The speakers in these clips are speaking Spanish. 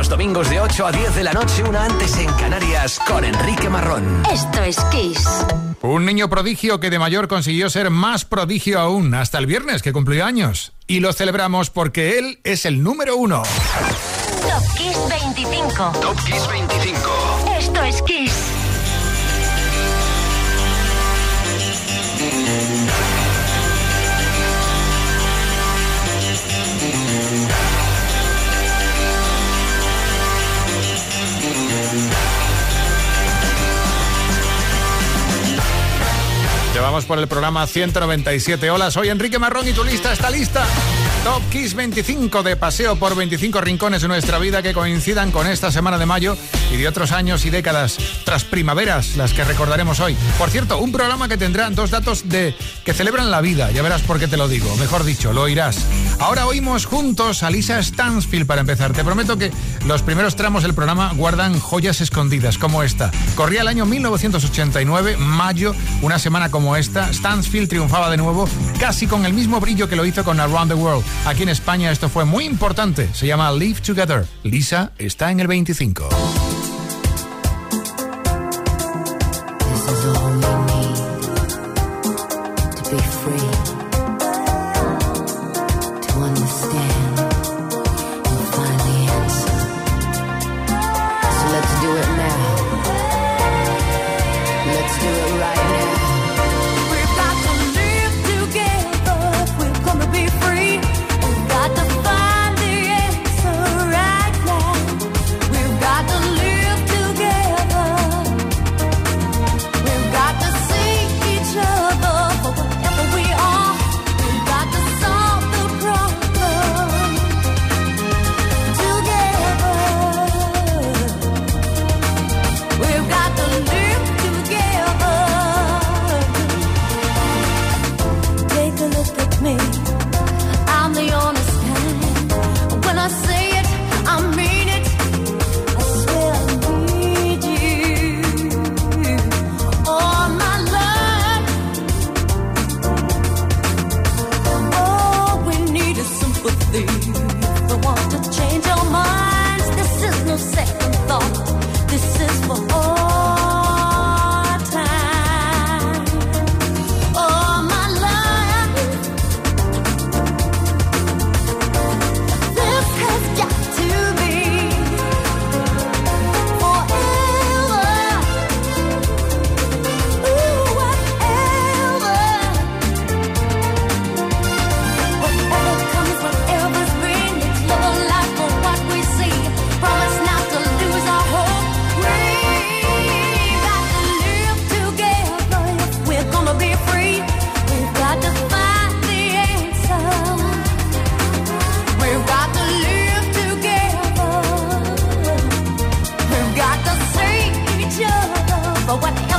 los domingos de 8 a 10 de la noche, una antes en Canarias, con Enrique Marrón. Esto es Kiss. Un niño prodigio que de mayor consiguió ser más prodigio aún, hasta el viernes que cumplió años. Y lo celebramos porque él es el número uno. Top Kiss 25. Top Kiss 25. Esto es Kiss. Vamos por el programa 197. Hola, soy Enrique Marrón y tu lista está lista. Top Kiss 25 de paseo por 25 rincones de nuestra vida que coincidan con esta semana de mayo y de otros años y décadas tras primaveras, las que recordaremos hoy. Por cierto, un programa que tendrá dos datos de que celebran la vida, ya verás por qué te lo digo, mejor dicho, lo oirás. Ahora oímos juntos a Lisa Stansfield para empezar. Te prometo que los primeros tramos del programa guardan joyas escondidas como esta. Corría el año 1989, mayo, una semana como esta, Stansfield triunfaba de nuevo casi con el mismo brillo que lo hizo con Around the World. Aquí en España esto fue muy importante. Se llama Live Together. Lisa está en el 25. for what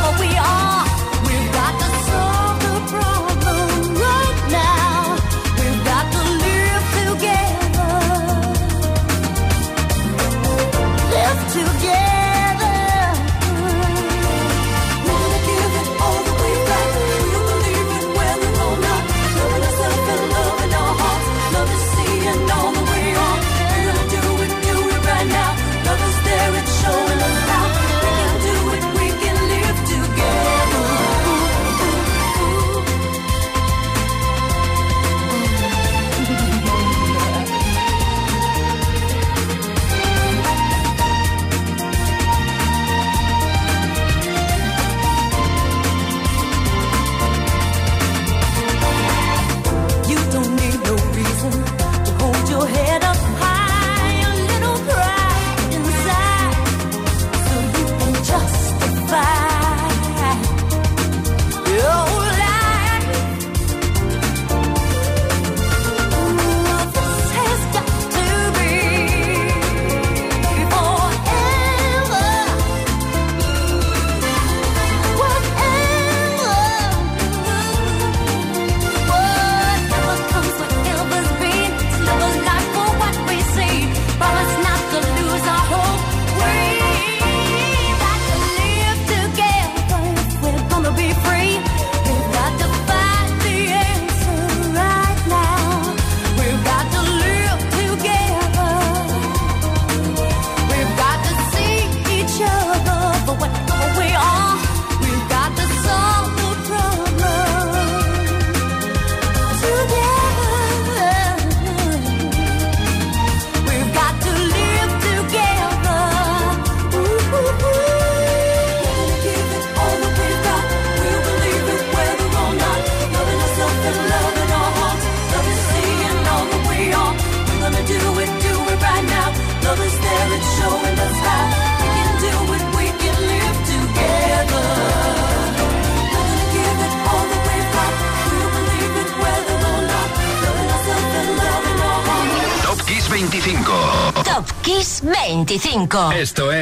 Esto es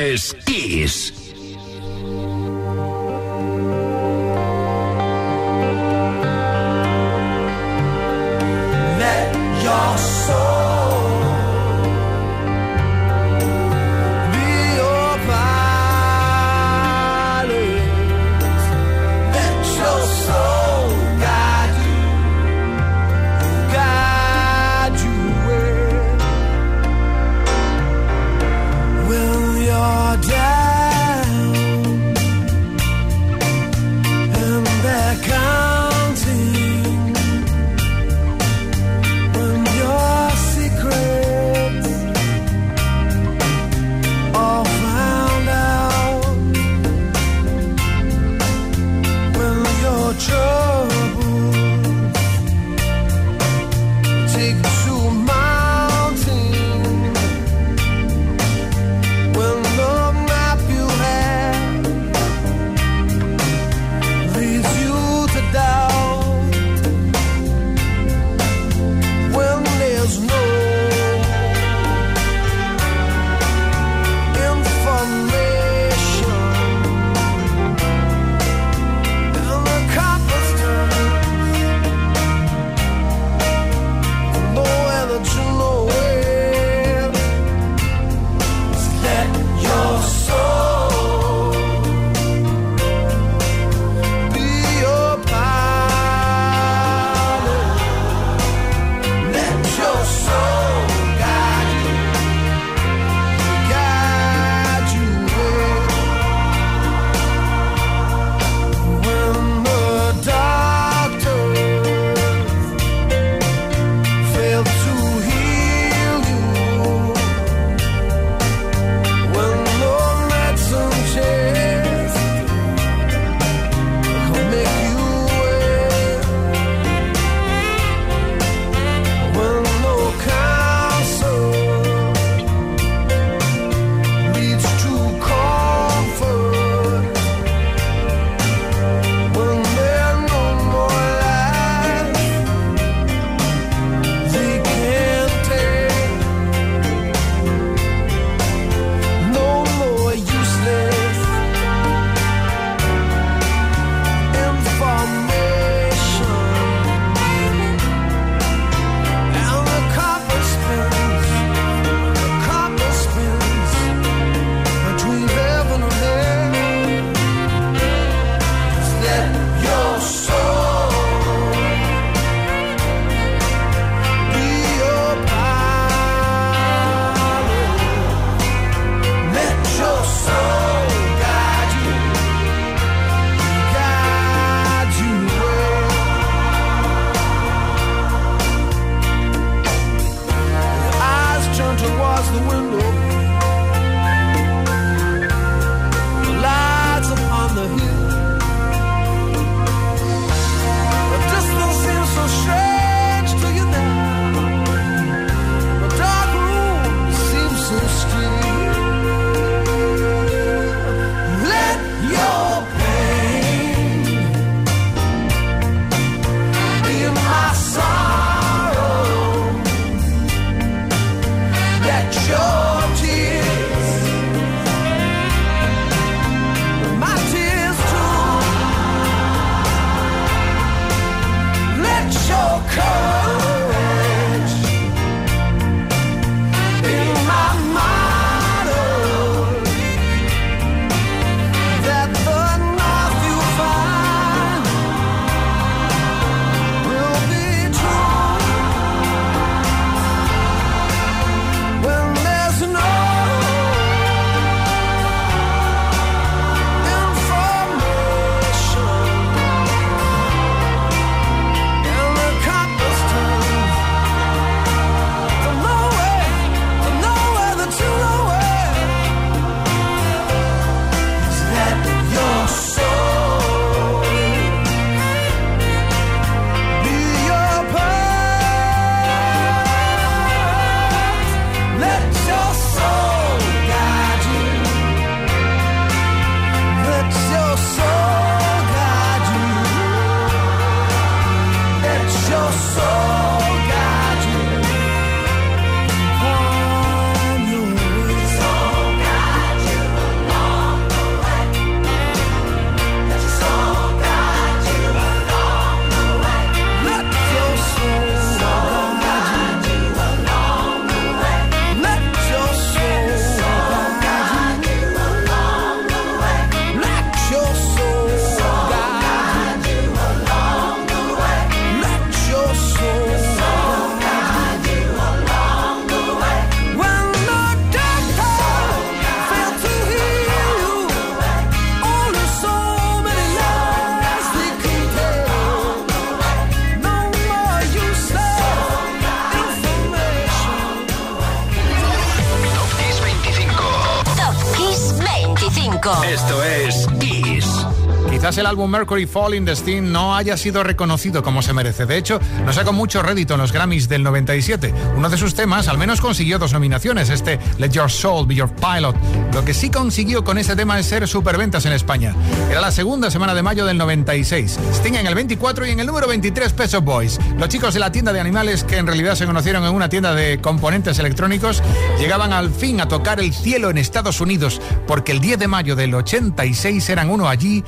álbum Mercury Falling the Steam no haya sido reconocido como se merece. De hecho, no sacó mucho rédito en los Grammys del 97. Uno de sus temas al menos consiguió dos nominaciones, este Let Your Soul Be Your Pilot. Lo que sí consiguió con este tema es ser superventas en España. Era la segunda semana de mayo del 96. Sting en el 24 y en el número 23 Peso Boys. Los chicos de la tienda de animales que en realidad se conocieron en una tienda de componentes electrónicos llegaban al fin a tocar el cielo en Estados Unidos porque el 10 de mayo del 86 eran uno allí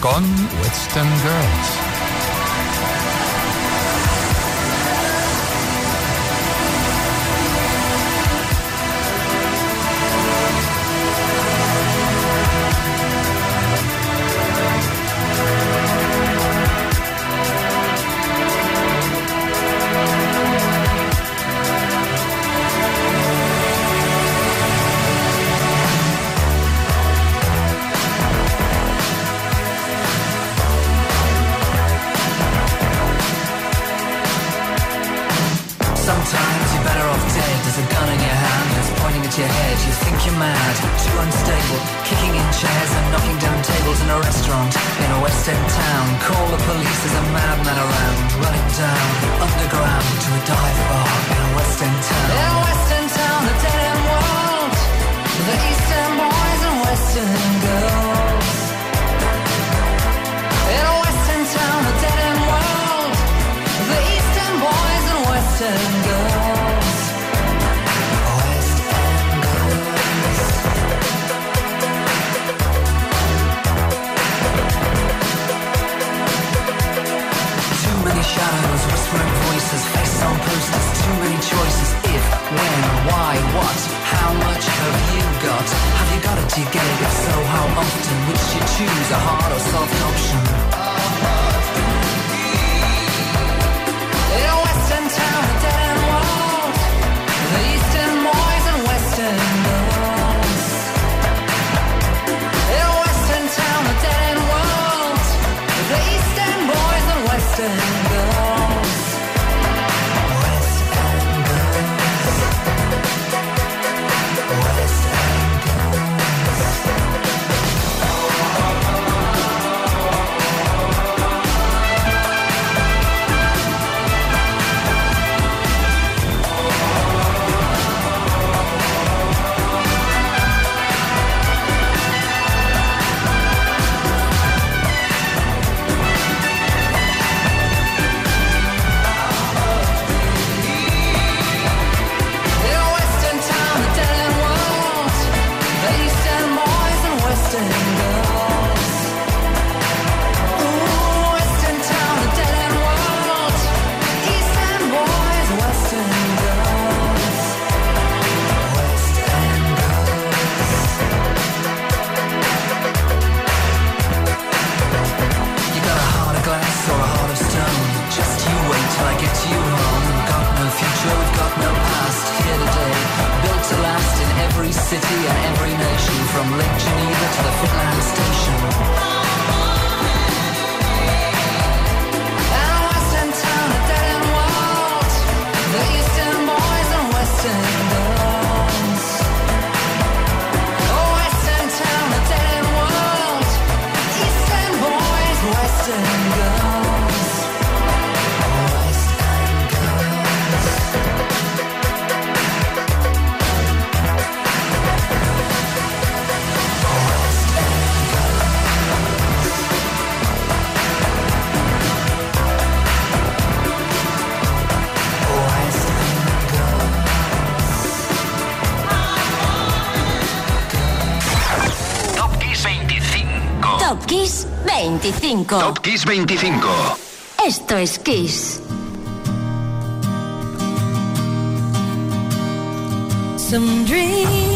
con Some Girls. shadows, whispering voices, face on posters, too many choices. If, when, why, what, how much have you got? Have you got it? Do you get it? If so, how often? Would you choose a hard or soft option? diversity in every nation, from Lake Geneva to the Finland State. 25. Top Kiss 25. Esto es Kiss. Some dreams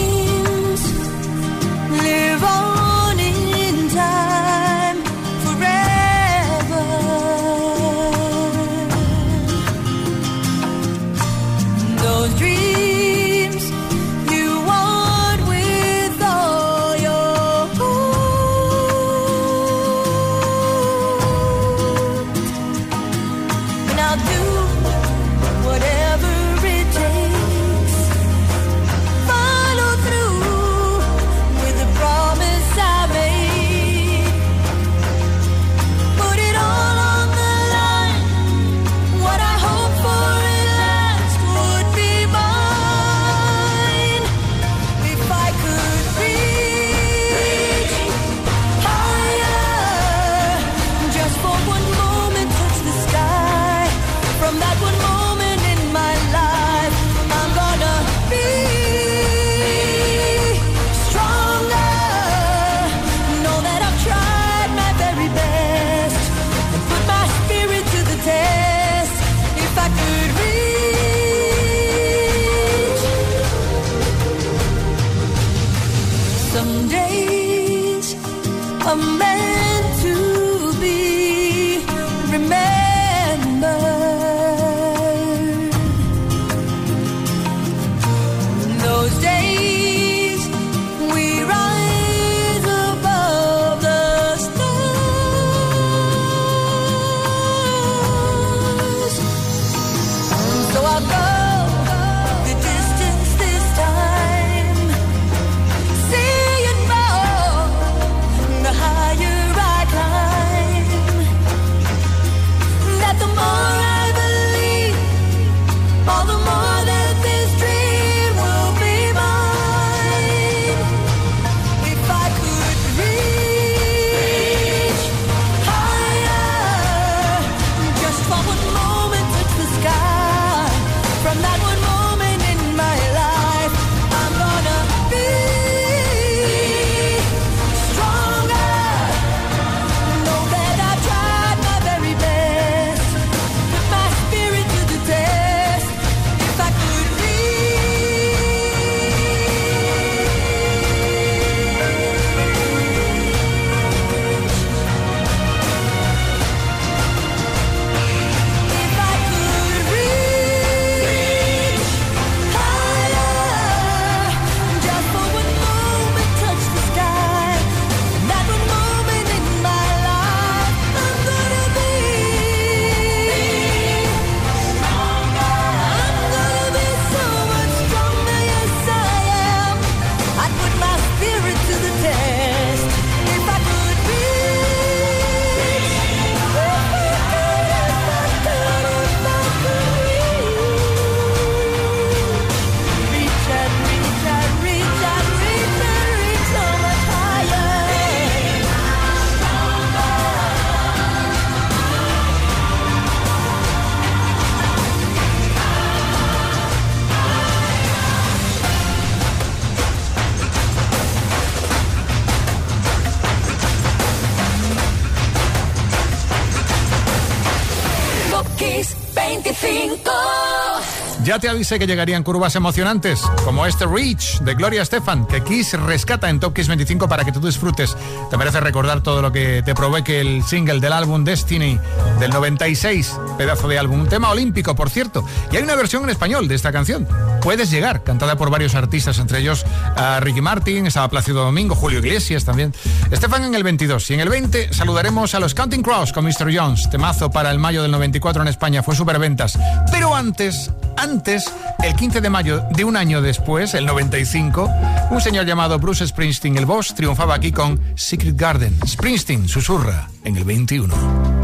Te avisé que llegarían curvas emocionantes, como este Reach de Gloria Estefan, que Kiss rescata en Top Kiss 25 para que tú disfrutes. Te merece recordar todo lo que te que el single del álbum Destiny del 96, pedazo de álbum, un tema olímpico, por cierto. Y hay una versión en español de esta canción, Puedes llegar, cantada por varios artistas, entre ellos Ricky Martin, estaba Plácido Domingo, Julio Iglesias también. Estefan en el 22 y en el 20 saludaremos a los Counting Cross con Mr. Jones, temazo para el mayo del 94 en España, fue superventas. Pero antes, antes, el 15 de mayo de un año después, el 95, un señor llamado Bruce Springsteen, el boss, triunfaba aquí con Secret Garden. Springsteen susurra en el 21.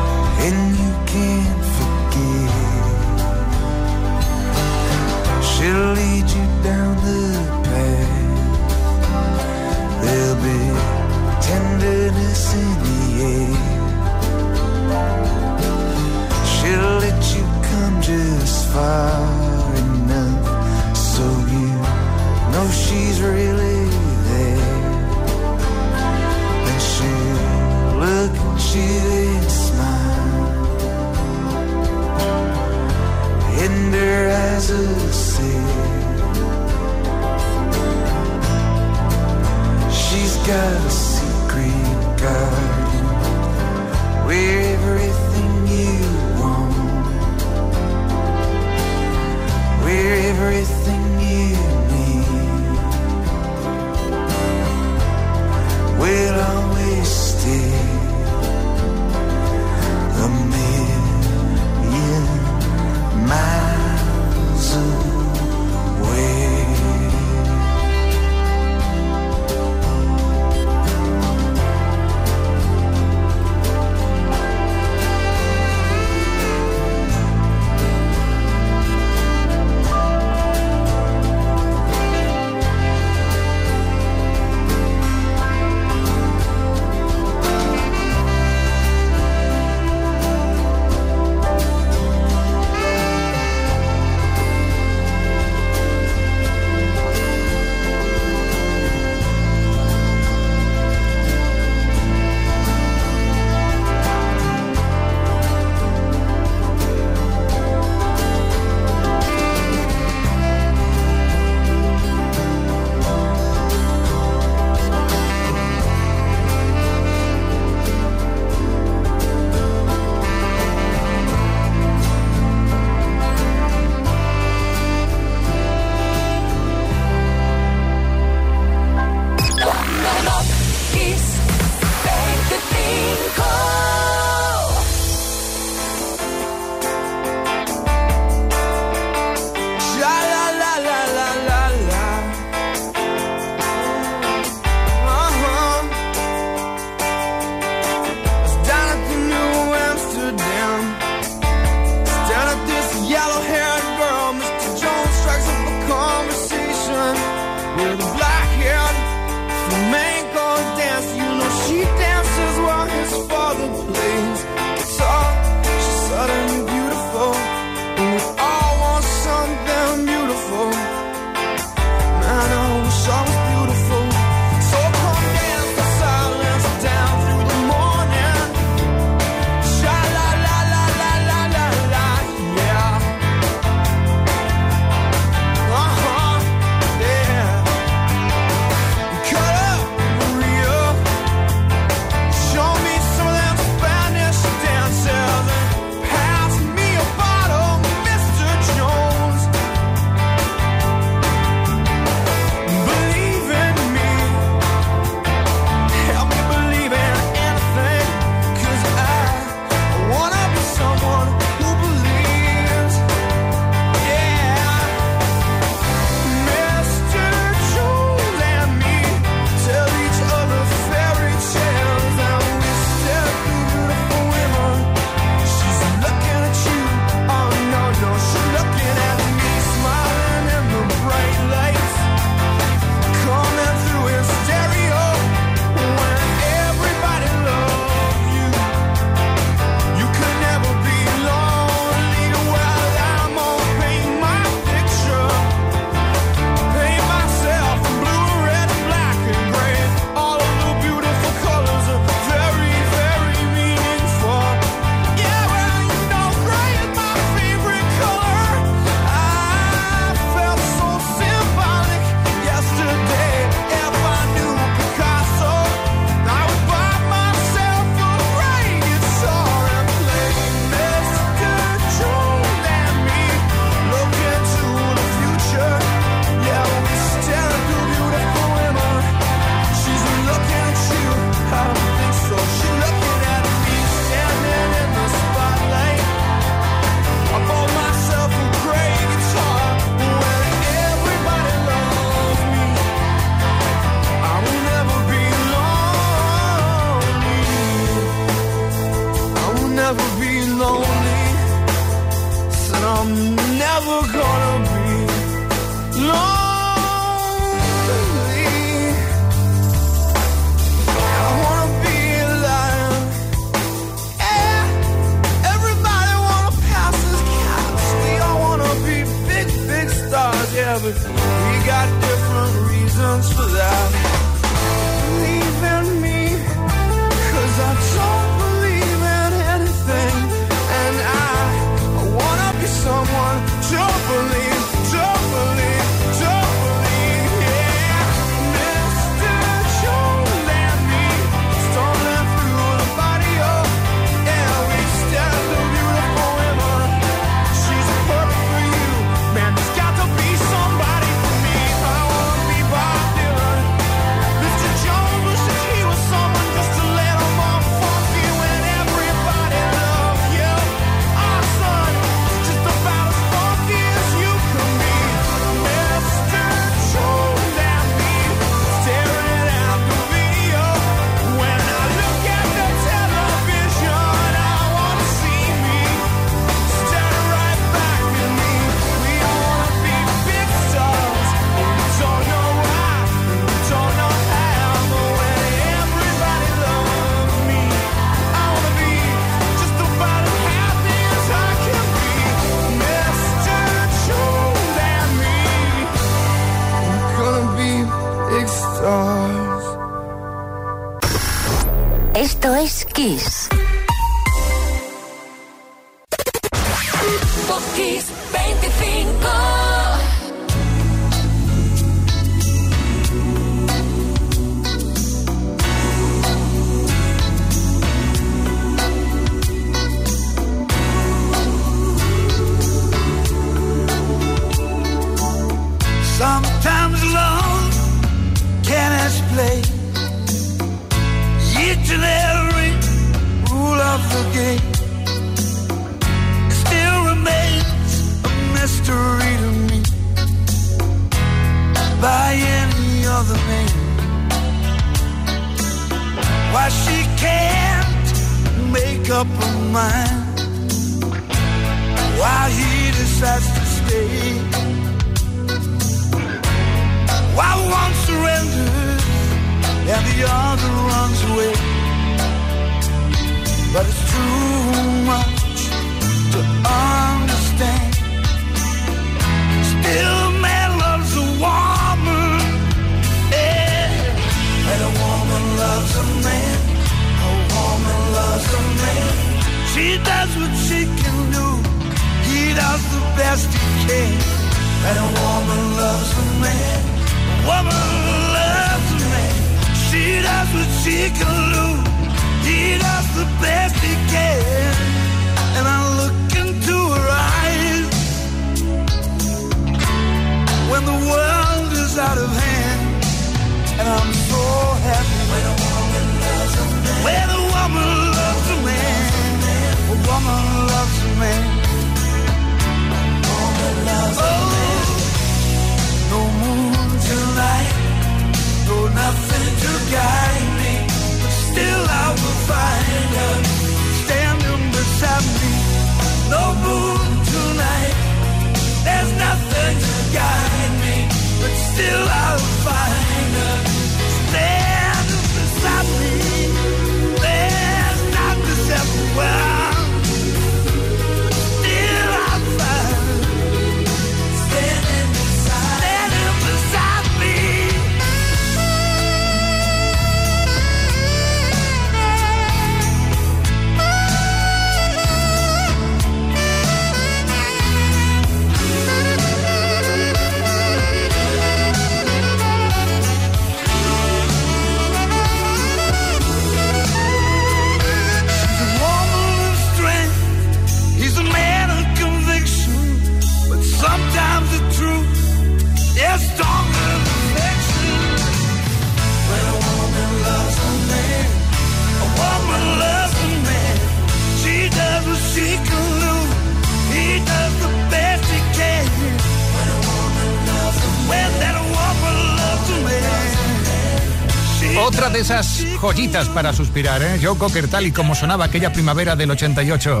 Joyitas para suspirar, ¿eh? Joe Cocker, tal y como sonaba aquella primavera del 88.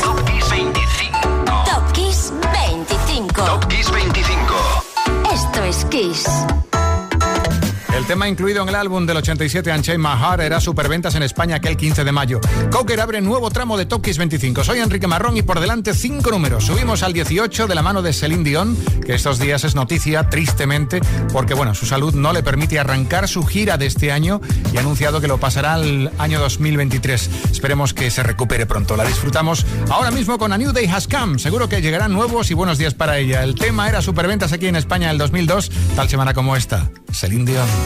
Top Kiss 25. Top Kiss 25. Top Kiss 25. Esto es Kiss. El tema incluido en el álbum del 87 Unchained My era superventas en España aquel 15 de mayo. Cocker abre nuevo tramo de Top Kiss 25. Soy Enrique Marrón y por delante cinco números. Subimos al 18 de la mano de Celine Dion, que estos días es noticia, tristemente, porque bueno, su salud no le permite arrancar su gira de este año y ha anunciado que lo pasará al año 2023. Esperemos que se recupere pronto. La disfrutamos ahora mismo con A New Day Has Come. Seguro que llegarán nuevos y buenos días para ella. El tema era superventas aquí en España el 2002, tal semana como esta. Celine Dion.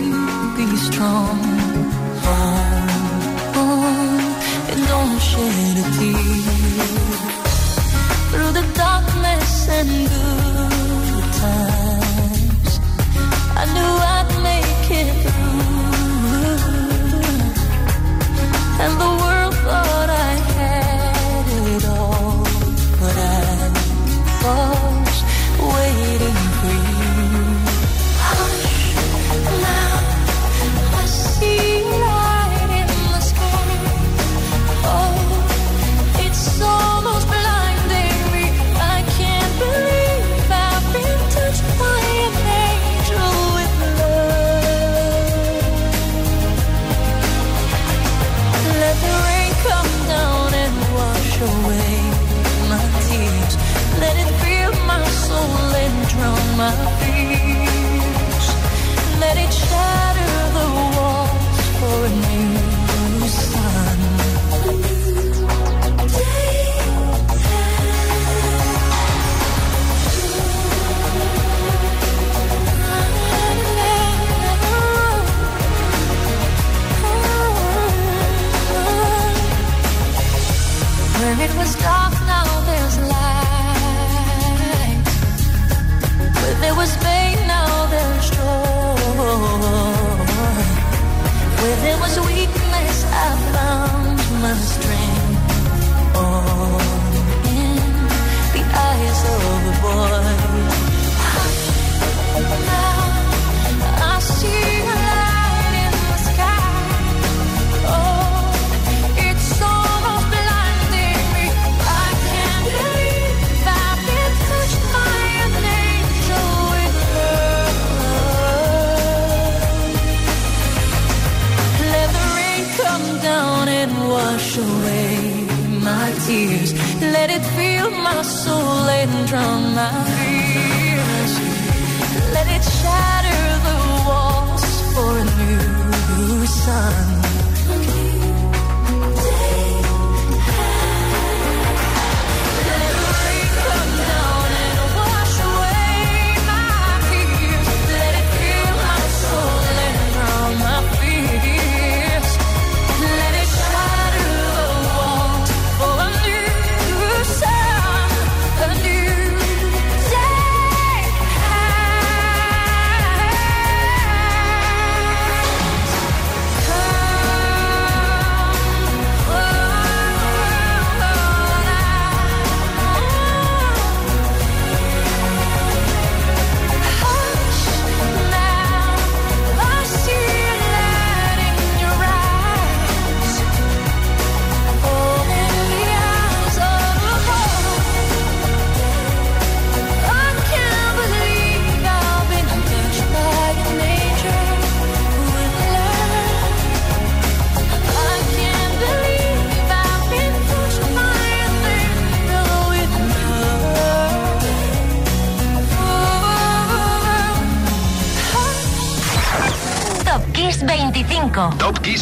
Hold on and don't shed.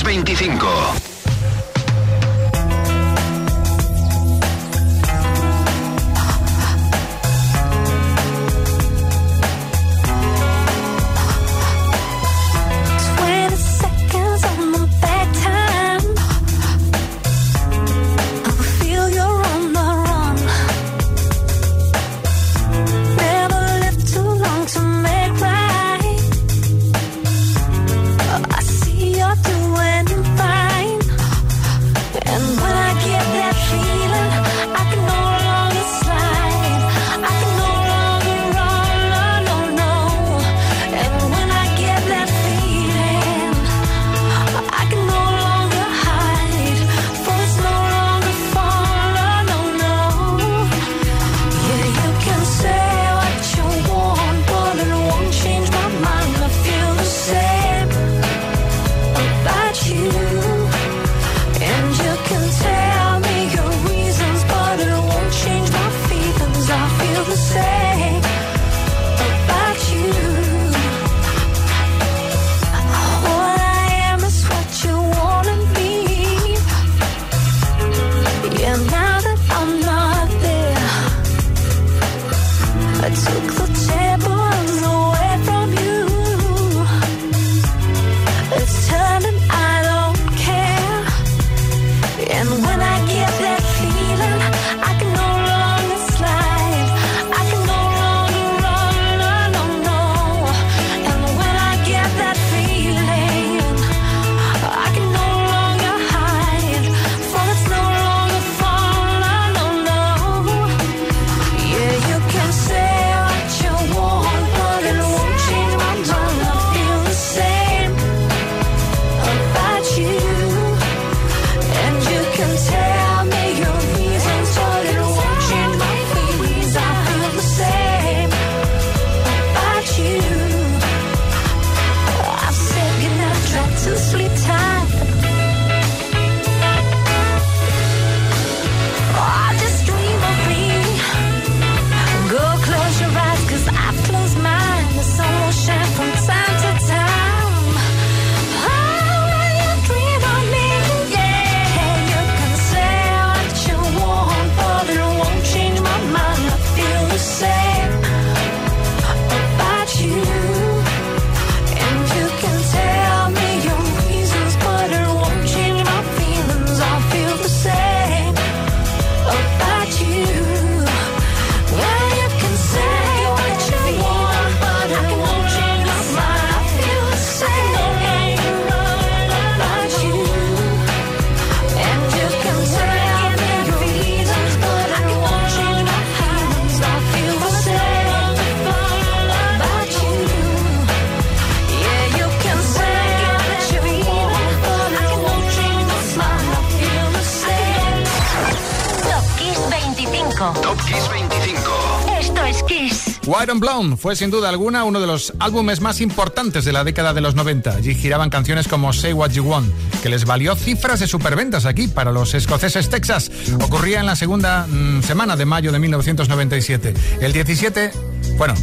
25. And Blonde fue sin duda alguna uno de los álbumes más importantes de la década de los 90. Allí giraban canciones como Say What You Want, que les valió cifras de superventas aquí para los escoceses Texas. Ocurría en la segunda mm, semana de mayo de 1997. El 17, bueno,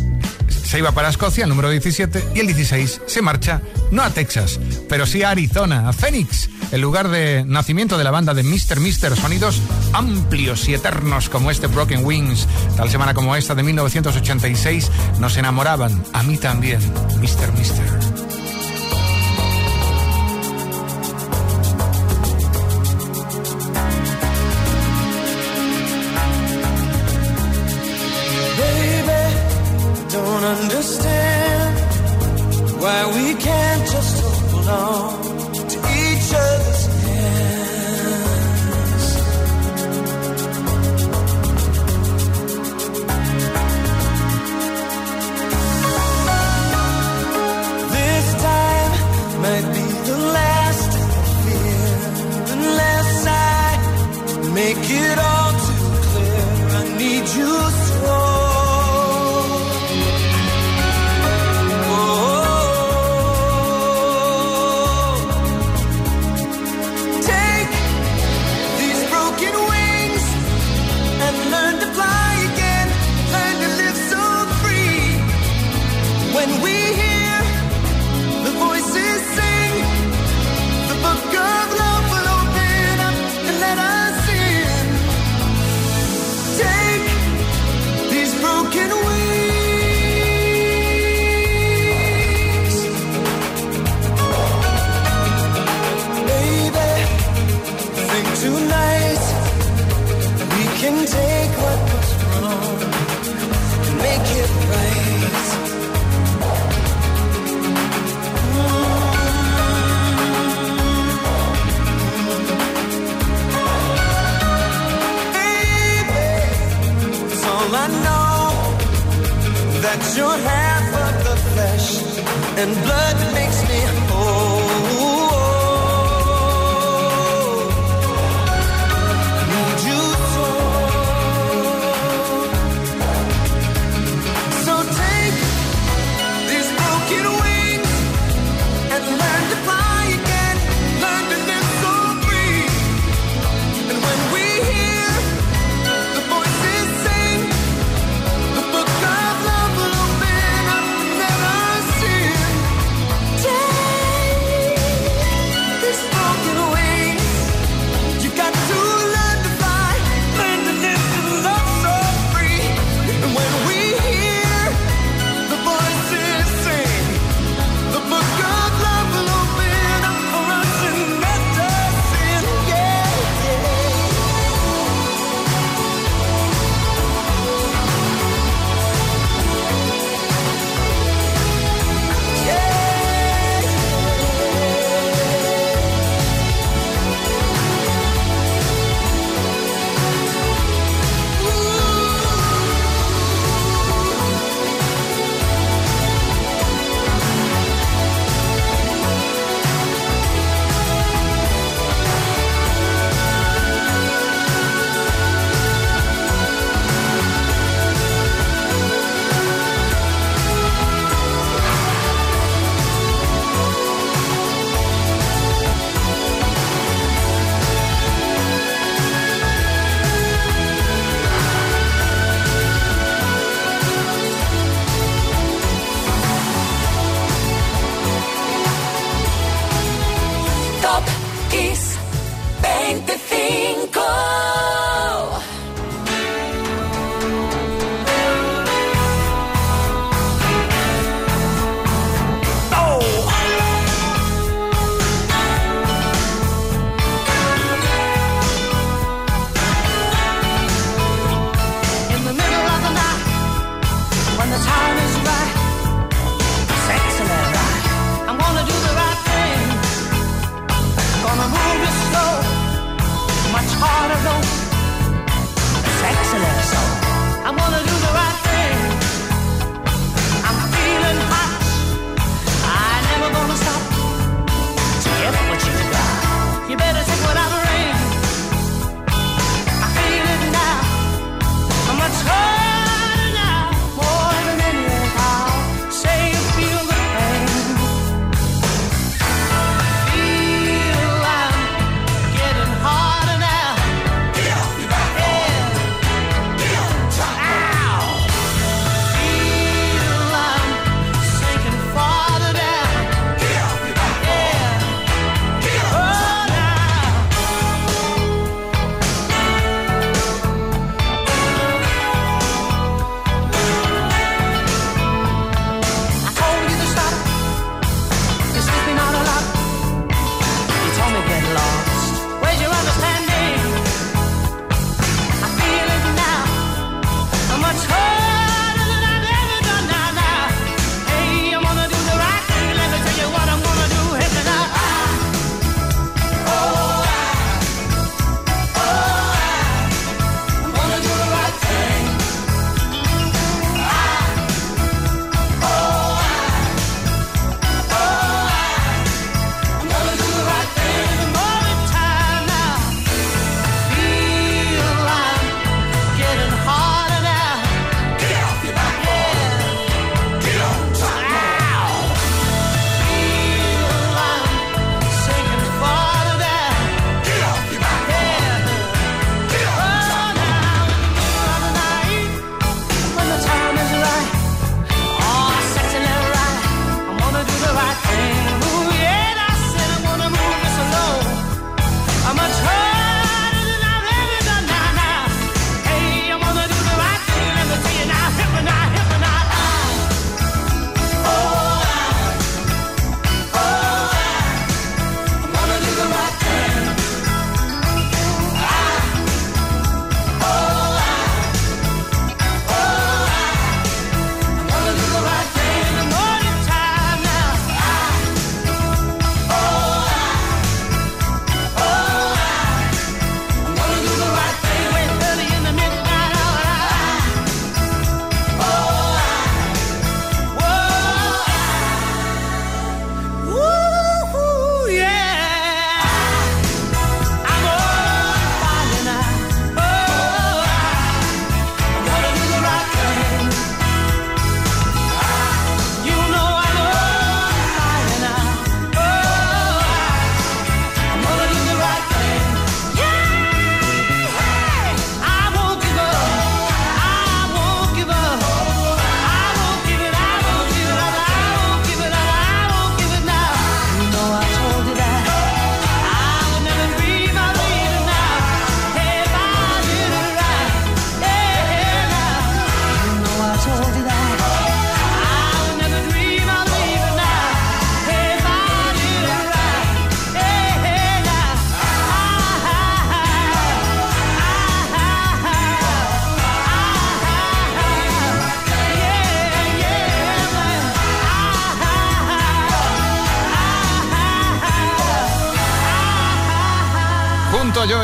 se iba para Escocia, el número 17, y el 16 se marcha no a Texas, pero sí a Arizona, a Phoenix, el lugar de nacimiento de la banda de Mr. Mister, sonidos amplios y eternos como este Broken Wings. Tal semana como esta de 1986 nos enamoraban, a mí también, Mr. Mister. Understand why we can't just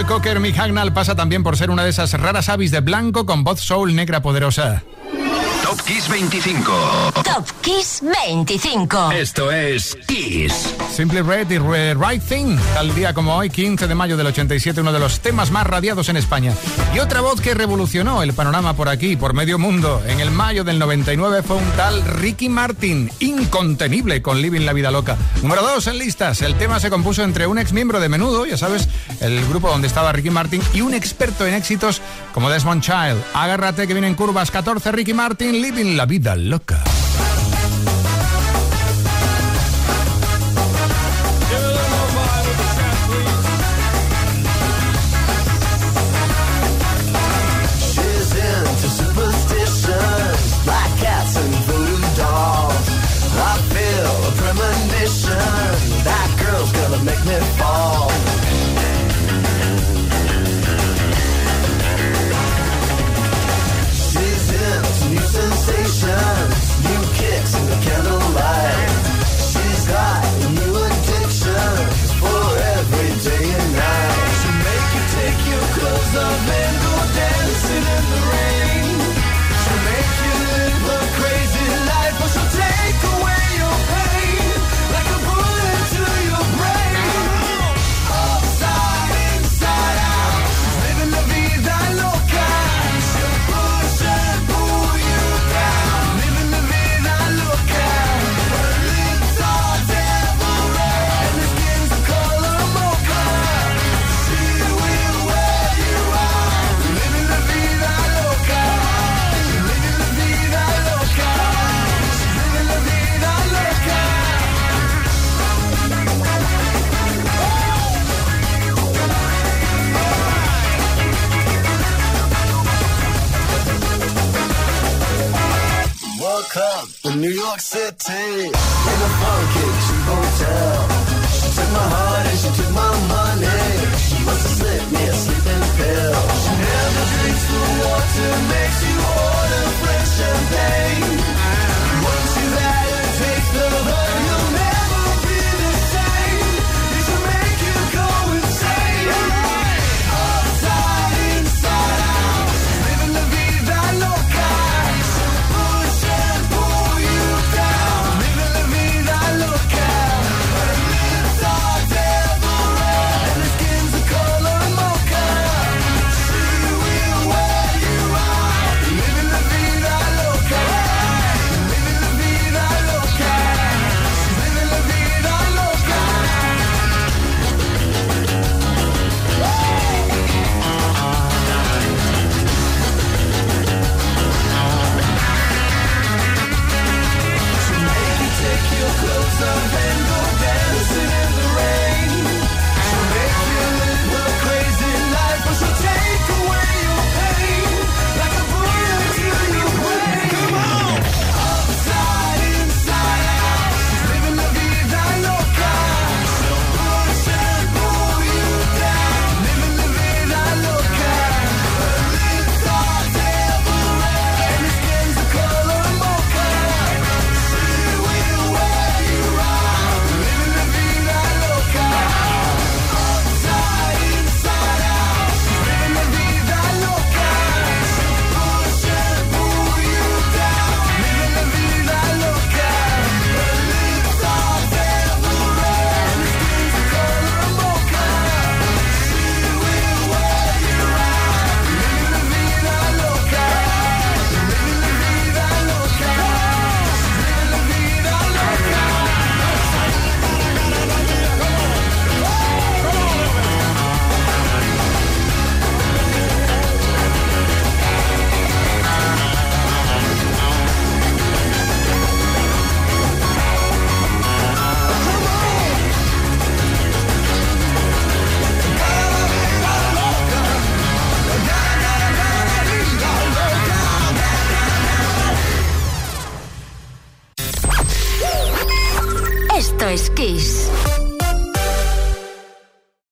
Cocker, Mick Hagnall pasa también por ser una de esas raras avis de blanco con voz soul negra poderosa. Top Kiss 25. Top Kiss 25. Esto es Kiss. Simply Red y Re- Right Thing, tal día como hoy, 15 de mayo del 87, uno de los temas más radiados en España. Y otra voz que revolucionó el panorama por aquí, por medio mundo. En el mayo del 99 fue un tal Ricky Martin, incontenible con Living la Vida Loca. Número 2 en listas. El tema se compuso entre un ex miembro de Menudo, ya sabes, el grupo donde estaba Ricky Martin, y un experto en éxitos como Desmond Child. Agárrate que vienen curvas 14, Ricky Martin, Living la Vida Loca.